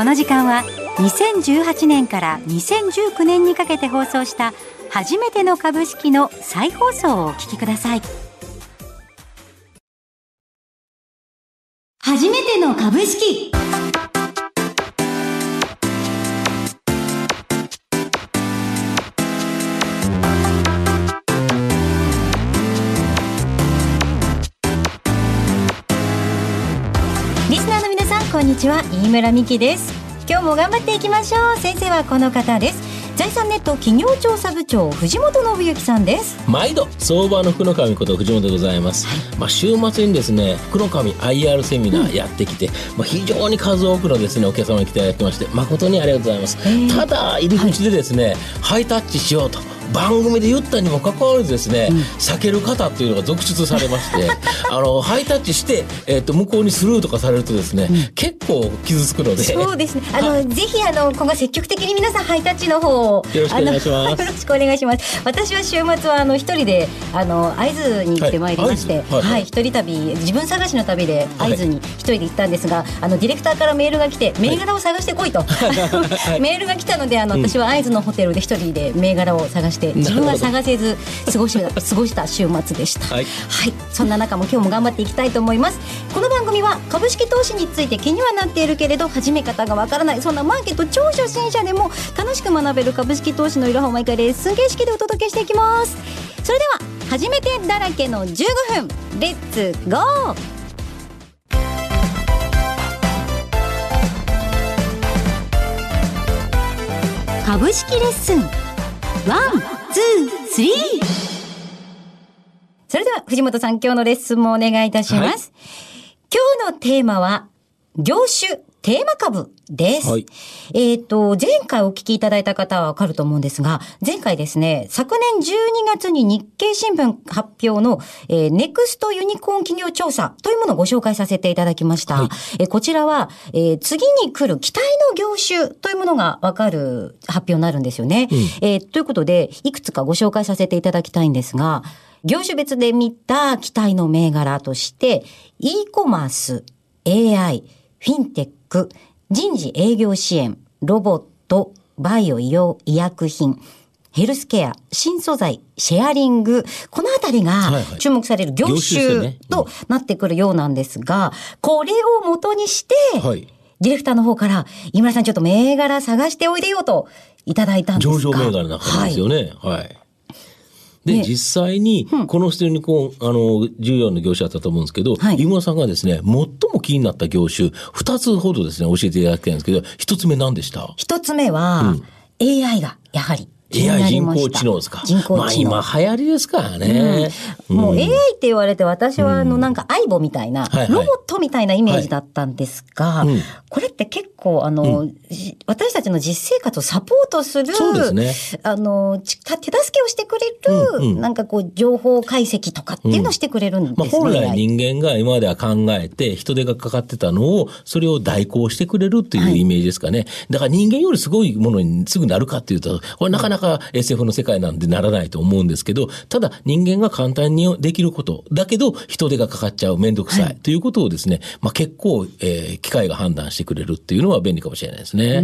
この時間は2018年から2019年にかけて放送した初めての株式の再放送をお聞きください。初めての株式。こんにちは飯村美希です。今日も頑張っていきましょう。先生はこの方です。財産ネット企業調査部長藤本信之さんです。毎度相場の福の神こと藤本でございます、まあ週末にですね福の神 IR セミナーやってきて、まあ非常に数多くのですねお客様に来ていただきまして誠にありがとうございます。ただ入り口でですね、ハイタッチしようと番組で言ったにもかかわらずですね、避ける方っていうのが続出されまして あのハイタッチして、えー、と向こうにスルーとかされるとですね、結構傷つくので。そうですね。あの、ぜひあの今後積極的に皆さんハイタッチの方をよろしくお願いします。よろしくお願いします。私は週末はあの一人であの会津に行ってまいりまして、はいはいはい一人旅自分探しの旅で会津に一人で行ったんですが、あのディレクターからメールが来て銘柄を探してこいと、メールが来たのであの私は会津のホテルで一人で銘柄を探して自分は探せず過ごした 過ごした週末でした。はい。はい、そんな中も今日も頑張っていきたいと思います。この番組は株式投資について気にはなっているけれど始め方がわからないそんなマーケット超初心者でも楽しく学べる株式投資のいろはを毎回レッスン形式でお届けしていきます。それでは初めてだらけの15分 Let's go 株式レッスン One, two, threeそれでは藤本さん今日のレッスンもお願いいたします。今日のテーマは業種テーマ株です。はいえっ、と、前回お聞きいただいた方はわかると思うんですが、前回ですね、昨年12月に日経新聞発表の、えーネクストユニコーン企業調査というものをご紹介させていただきました。はいえーこちらは、えー次に来る期待の業種というものがわかる発表になるんですよね。えーということで、いくつかご紹介させていただきたいんですが、業種別で見た期待の銘柄として、e コマース、AI、フィンテック、人事営業支援、ロボット、バイオ医療医薬品、ヘルスケア、新素材、シェアリング、このあたりがはいはい注目される業業種となってくるようなんですが、これを元にして、はいディレクターの方から、井村さんちょっと銘柄探しておいでよといただいたんですが。上場銘柄なんですよね。はい。で、ね。実際に、この人にこう、あの、重要な業種だったと思うんですけど、はい。井村さんがですね、最も気になった業種、二つほどですね、教えていただきたいんですけど、一つ目何でした？一つ目は、AI がやはり AI 人。工知能ですか？人工知能。まあ今流行りですからね。もう AI って言われて私はあのなんか相棒みたいな、ロボットみたいなイメージだったんですが、うん。これって結構あの、じ私たちの実生活をサポートする、そうですね。あの、ち手助けをしてくれる、うんうん。なんかこう情報解析とかっていうのをしてくれるんですね。まあ、本来人間が今までは考えて人手がかかってたのをそれを代行してくれるっていうイメージですかね。だから人間よりすごいものにすぐなるかっていうと、これなかなか SF の世界なんでならないと思うんですけど、ただ人間が簡単にできること、だけど人手がかかっちゃうめんどくさい、ということをですね、まあ結構、えー機械が判断してくれるっていうのは便利かもしれないですね。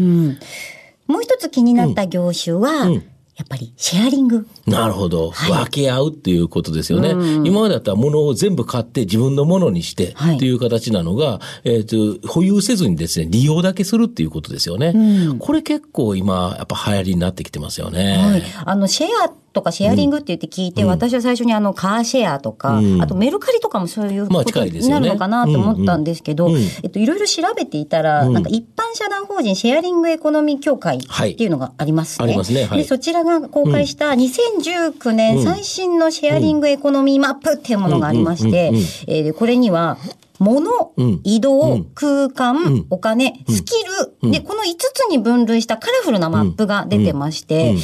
もう一つ気になった業種は、うんやっぱりシェアリング。なるほど、分け合うっていうことですよね。今までだったら物を全部買って自分のものにしてはいっていう形なのが、えっ、と、保有せずにですね、利用だけするっていうことですよね。これ結構今、やっぱ流行りになってきてますよね。はい。あの、シェアとかシェアリングって言って聞いて、私は最初にあの、カーシェアとか、うん。あとメルカリとかもそういうまあことになるのかなと思ったんですけど、うんうんえっと、いろいろ調べていたら、うん。なんか一般社団法人シェアリングエコノミー協会っていうのがありますね。はい。ありますね。はい。で、そちらが公開した2019年最新のシェアリングエコノミーマップっていうものがありまして、うんうんうんうんえーでこれには、物、うん移動、うん。空間、ん。お金、スキル、で、この5つに分類したカラフルなマップが出てまして、うん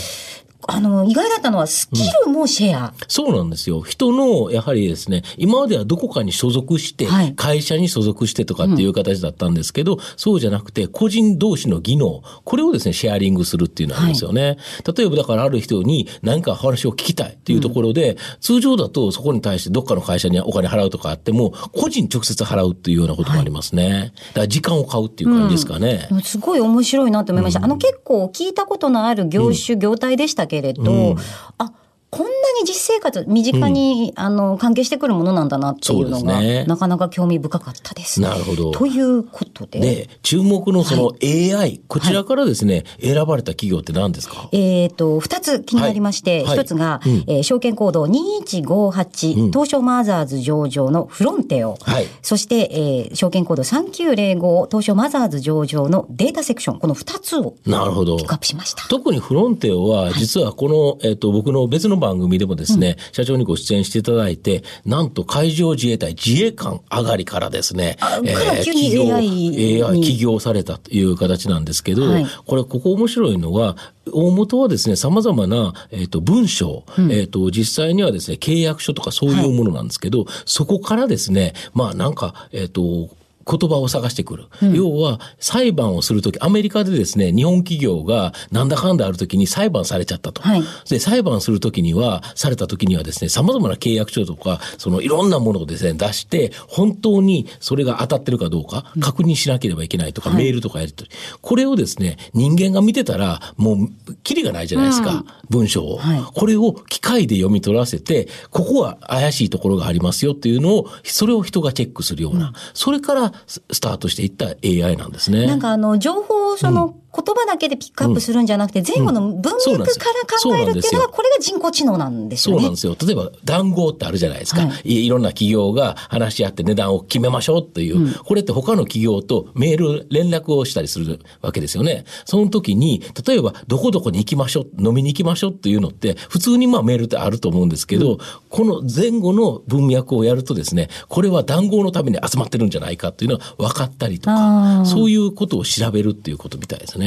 あの、意外だったのはスキルもシェア。そうなんですよ。人の、やはりですね、今まではどこかに所属して、はい会社に所属してとかっていう形だったんですけど、そうじゃなくて、個人同士の技能、これをですね、シェアリングするっていうのがあるんですよね。例えば、だからある人に何か話を聞きたいっていうところで、通常だとそこに対してどっかの会社にお金払うとかあっても、個人直接払うっていうようなこともありますね。だから時間を買うっていう感じですかね。すごい面白いなと思いました。あの結構聞いたことのある業種、業態でしたけれど、あ、こんなに実生活、身近に、あの、関係してくるものなんだなっていうのが、ねなかなか興味深かったです。なるほどということで。で、注目のその AI、こちらからですね、選ばれた企業って何ですか？えっ、と、二つ気になりまして、一、はいつが、うんえー証券コード2158、東証マザーズ上場のフロンテオ。はいそして、えー証券コード3905、東証マザーズ上場のデータセクション。この二つをなるほどピッ。クアップしました。特にフロンテオは、実はこの、えっ、と、僕の別の番組でもですね、社長にご出演していただいて、なんと海上自衛隊自衛官上がりからですね、あから急に起業 AI 起業されたという形なんですけど、はい。これ、ここ面白いのは、大元はですね、様々な、えっ、と、文章、えっ、と、実際にはですね、契約書とかそういうものなんですけど、そこからですね、まあなんか、えっ、と、言葉を探してくる。要は、裁判をするとき、アメリカでですね、日本企業がなんだかんだあるときに裁判されちゃったと。はい。で、裁判するときには、されたときにはですね、様々な契約書とか、そのいろんなものをですね、出して、本当にそれが当たってるかどうか、確認しなければいけないとか、メールとかやり取り。これをですね、人間が見てたら、もう、キリがないじゃないですか、文章を、はい。これを機械で読み取らせて、ここは怪しいところがありますよっていうのを、それを人がチェックするような、それからススタートしていった AI なんですね。なんかあの、情報をその、言葉だけでピックアップするんじゃなくて、前後の文脈から考えるっていうのは、そうなんですよこれが人工知能なんですよね。そうなんですよ。例えば、談合ってあるじゃないですか。、はいいろんな企業が話し合って値段を決めましょうっていう、これって他の企業とメール、連絡をしたりするわけですよね。その時に、例えば、どこどこに行きましょう、飲みに行きましょうっていうのって、普通にまあメールってあると思うんですけど、この前後の文脈をやるとですね、これは談合のために集まってるんじゃないかっていうのは分かったりとか、そういうことを調べるっていうことみたいですね。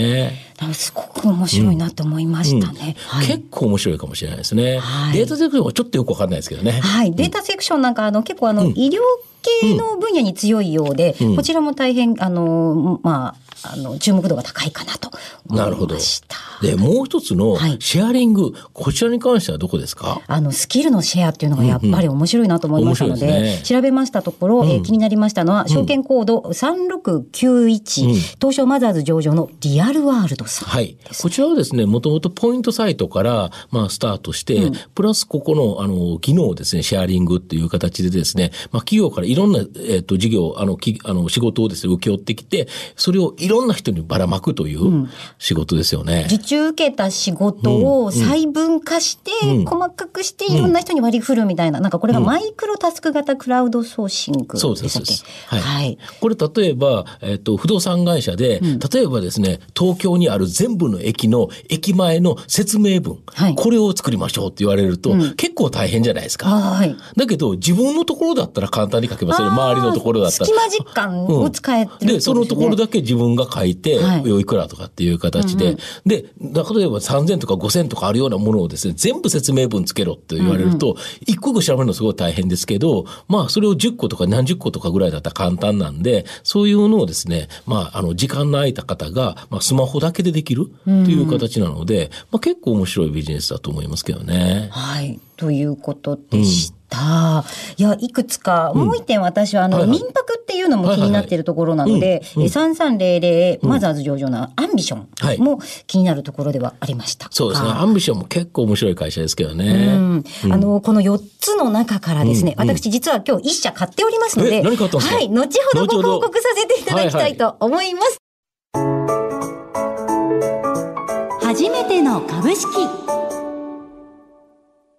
なんかすごく面白いなと思いましたね。はい結構面白いかもしれないですね。はいデータセクションはちょっとよくわかんないですけどね。はい。データセクションなんか、あの、結構あの、医療系の分野に強いようで、うんこちらも大変、あの、まあ、あの、注目度が高いかなとなるほどました。。で、もう一つのはいシェアリング、こちらに関してはどこですか？あの、スキルのシェアっていうのがやっぱり面白いなと思いましたので、うんうんですね調べましたところ、えーうん気になりましたのは、証券コード3691、うん東証マザーズ上場のリアルワールドさん。はい。こちらはですね、もともとポイントサイトから、まあ、スタートして、プラスここの、あの、技能をですね、シェアリングっていう形でですね、まあ、企業からいろんな、えっ、と、事業、あの、きあの、仕事をですね、請け負ってきて、それをいろんな人にばらまくという仕事ですよね。受注受けた仕事を細分化して、うん細かくしていろんな人に割り振るみたいな、なんかこれがマイクロタスク型クラウドソーシングでしたっけ？はい。はい。これ例えば、えっ、と、不動産会社で、例えばですね、東京にある全部の駅の駅前の説明文、はいこれを作りましょうって言われると、結構大変じゃないですか。はい。だけど、自分のところだったら簡単に書けますよね。周りのところだったら。隙間時間を使えてるってことで、そのところだけ自分が書いて、はい。い、くらとかっていう形で、で、例えば3000とか5000とかあるようなものをですね、全部説明文つけろって言われると、一個一個調べるのすごい大変ですけど、まあ、それを10個とか何十個とかぐらいだったら簡単なんで、そういうのをですね、まあ、あの、時間の空いた方が、まあ、スマホだけでできるっていう形なので、まあ、結構面白いビジネスだと思いますけどね。はい。ということでした。いや、いくつか、もう一点私は、あの、はいはい。民泊っていうのも気になっているところなので、え3300マザーズ上場のアンビショはい。ンも気になるところではありました。が。そうですね。アンビションも結構面白い会社ですけどうね。ん。あの、この4つの中からですね、うん。私実は今日一社買っておりますので、え何買ったんですか？はい、後ほどご報告させていただきたいと思います。初めての株式。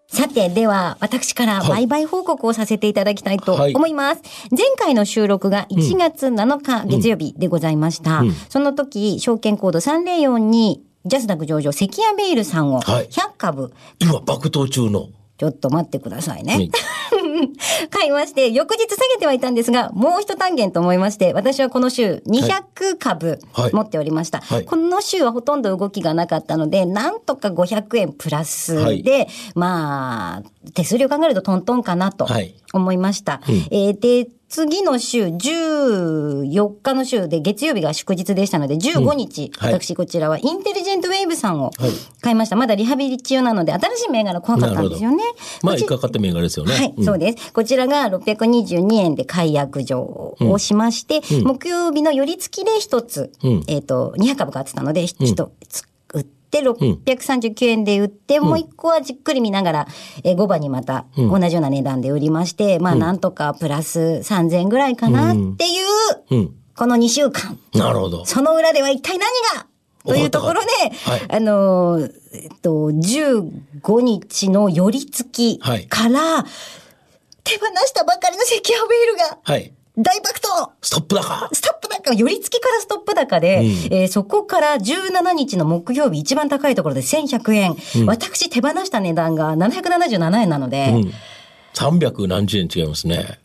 さて、では、私からはい売買報告をさせていただきたいとはい思います。前回の収録が1月7日月曜日でございました。うんその時、証券コード304に、ジャスダック上場、関谷ベイルさんをはい100株、今、爆投中の。ちょっと待ってくださいね。はい 買いまして、翌日下げてはいたんですが、もう一単元と思いまして、私はこの週200株はい。持っておりました。はい。この週はほとんど動きがなかったので、なんとか500円プラスで、はい。まあ、手数料考えるとトントンかなとはい思いました。うんえーで、次の週、14日の週で月曜日が祝日でしたので、15日、はい私こちらはインテリジェントウェーブさんをはい買いました。まだリハビリ中なので、新しい銘柄怖かったんですよね。まあ、こち一回買った銘柄ですよね。はい、うんそうです。こちらが622円で解約上をしまして、うん木曜日の寄り付きで一つ、うんえっ、と、200株買ってたので、一つ売って、639円で売って、もう一個はじっくり見ながら、えー、5番にまた同じような値段で売りまして、まあなんとかプラス3000円ぐらいかなっていう、うん。この2週間。なるほど。その裏では一体何が？というところで、はい。あのー、えっと、15日の寄り付きはい。から、手放したばかりの石油ベールがはい。大爆投ストップ高ストップ高寄り付きからストップ高で、うんえーそこから17日の木曜日一番高いところで1100円。私手放した値段が777円なので、うん。300何十円違いますね。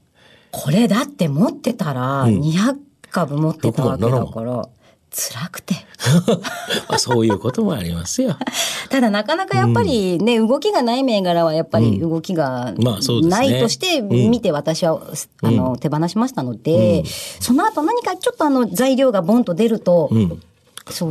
これだって持ってたら200株持ってたわけだ6から、辛くて。まあ、そういうこともありますよ。ただなかなかやっぱりね、動きがない銘柄はやっぱり動きがまあそうですね。ないとして見て私は、あの手放しましたので、その後何かちょっとあの材料がボンと出ると、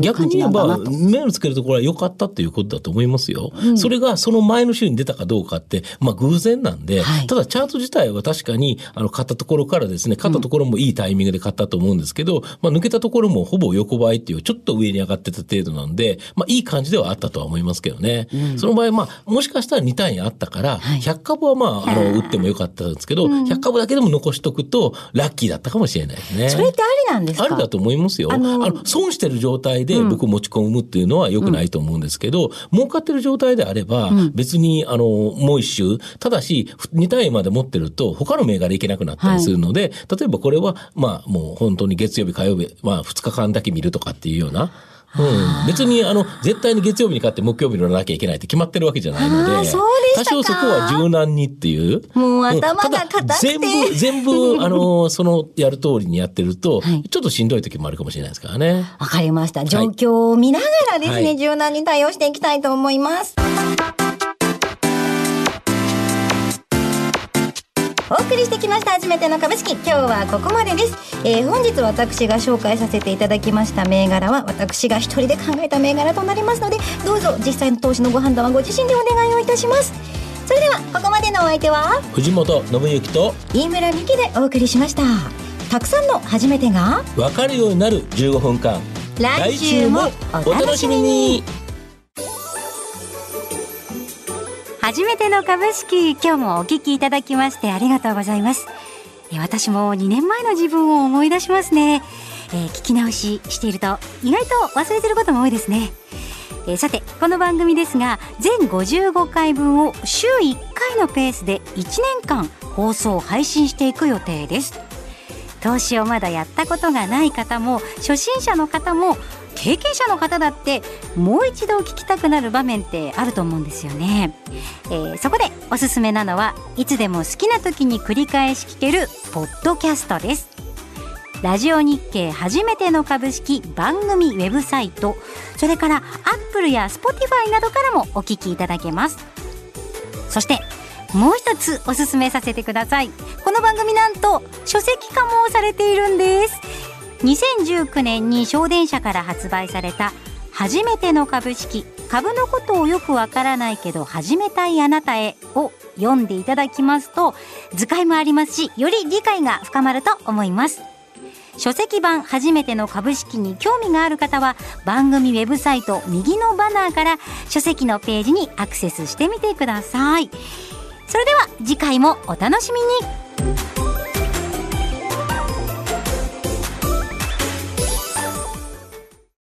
逆に言えば。目をつけるところは良かったっていうことだと思いますよ。それがその前の週に出たかどうかって、まあ偶然なんで、はいただチャート自体は確かに、あの、買ったところからですね、買ったところもいいタイミングで買ったと思うんですけど、まあ抜けたところもほぼ横ばいっていう、ちょっと上に上がってた程度なんで、まあいい感じではあったとは思いますけどね。その場合、まあ、もしかしたら2単位あったから、はい100株はまあ、あの、売ってもよかったんですけど、100株だけでも残しとくと、ラッキーだったかもしれないですね。それってありなんですか？ありだと思いますよ。ああのの、損してる状態で僕持ち込むっていうのは良くないと思うんですけど、儲かってる状態であれば、別に、あの、もう一周、ただし、2単位まで持ってると、他の銘柄いけなくなったりするので、例えばこれは、まあ、もう本当に月曜日、火曜日、まあ、2日間だけ見るとかっていうような、うん、別にあの絶対に月曜日に買って木曜日に乗らなきゃいけないって決まってるわけじゃないので多少そこは柔軟にっていう。もう頭が硬くて。全部全部 あのそのやる通りにやってると、はい。ちょっとしんどい時もあるかもしれないですからね。わかりました。状況を見ながらですね、はい。柔軟に対応していきたいと思います。お送りしてきました初めての株式。今日はここまでです、えー本日私が紹介させていただきました銘柄は私が一人で考えた銘柄となりますのでどうぞ実際の投資のご判断はご自身でお願いをいたします。それではここまでのお相手は藤本信之と飯村美希でお送りしました。たくさんの初めてが分かるようになる15分間。来週もお楽しみに初めての株式。今日もお聞きいただきましてありがとうございます。私も2年前の自分を思い出しますね、えー聞き直ししていると意外と忘れてることも多いですね。えーさてこの番組ですが全55回分を週1回のペースで1年間放送配信していく予定です。投資をまだやったことがない方も初心者の方も経験者の方だってもう一度聞きたくなる場面ってあると思うんですよね、えーそこでおすすめなのはいつでも好きな時に繰り返し聞けるポッドキャストです。ラジオ日経初めての株式番組ウェブサイト。それからアップルやスポティファイなどからもお聞きいただけます。そしてもう一つおすすめさせてください。この番組なんと書籍化もされているんです。2019年に小電社から発売された初めての株式株のことをよくわからないけど始めたいあなたへを読んでいただきますと図解もありますしより理解が深まると思います。書籍版初めての株式に興味がある方は番組ウェブサイト右のバナーから書籍のページにアクセスしてみてください。それでは次回もお楽しみに。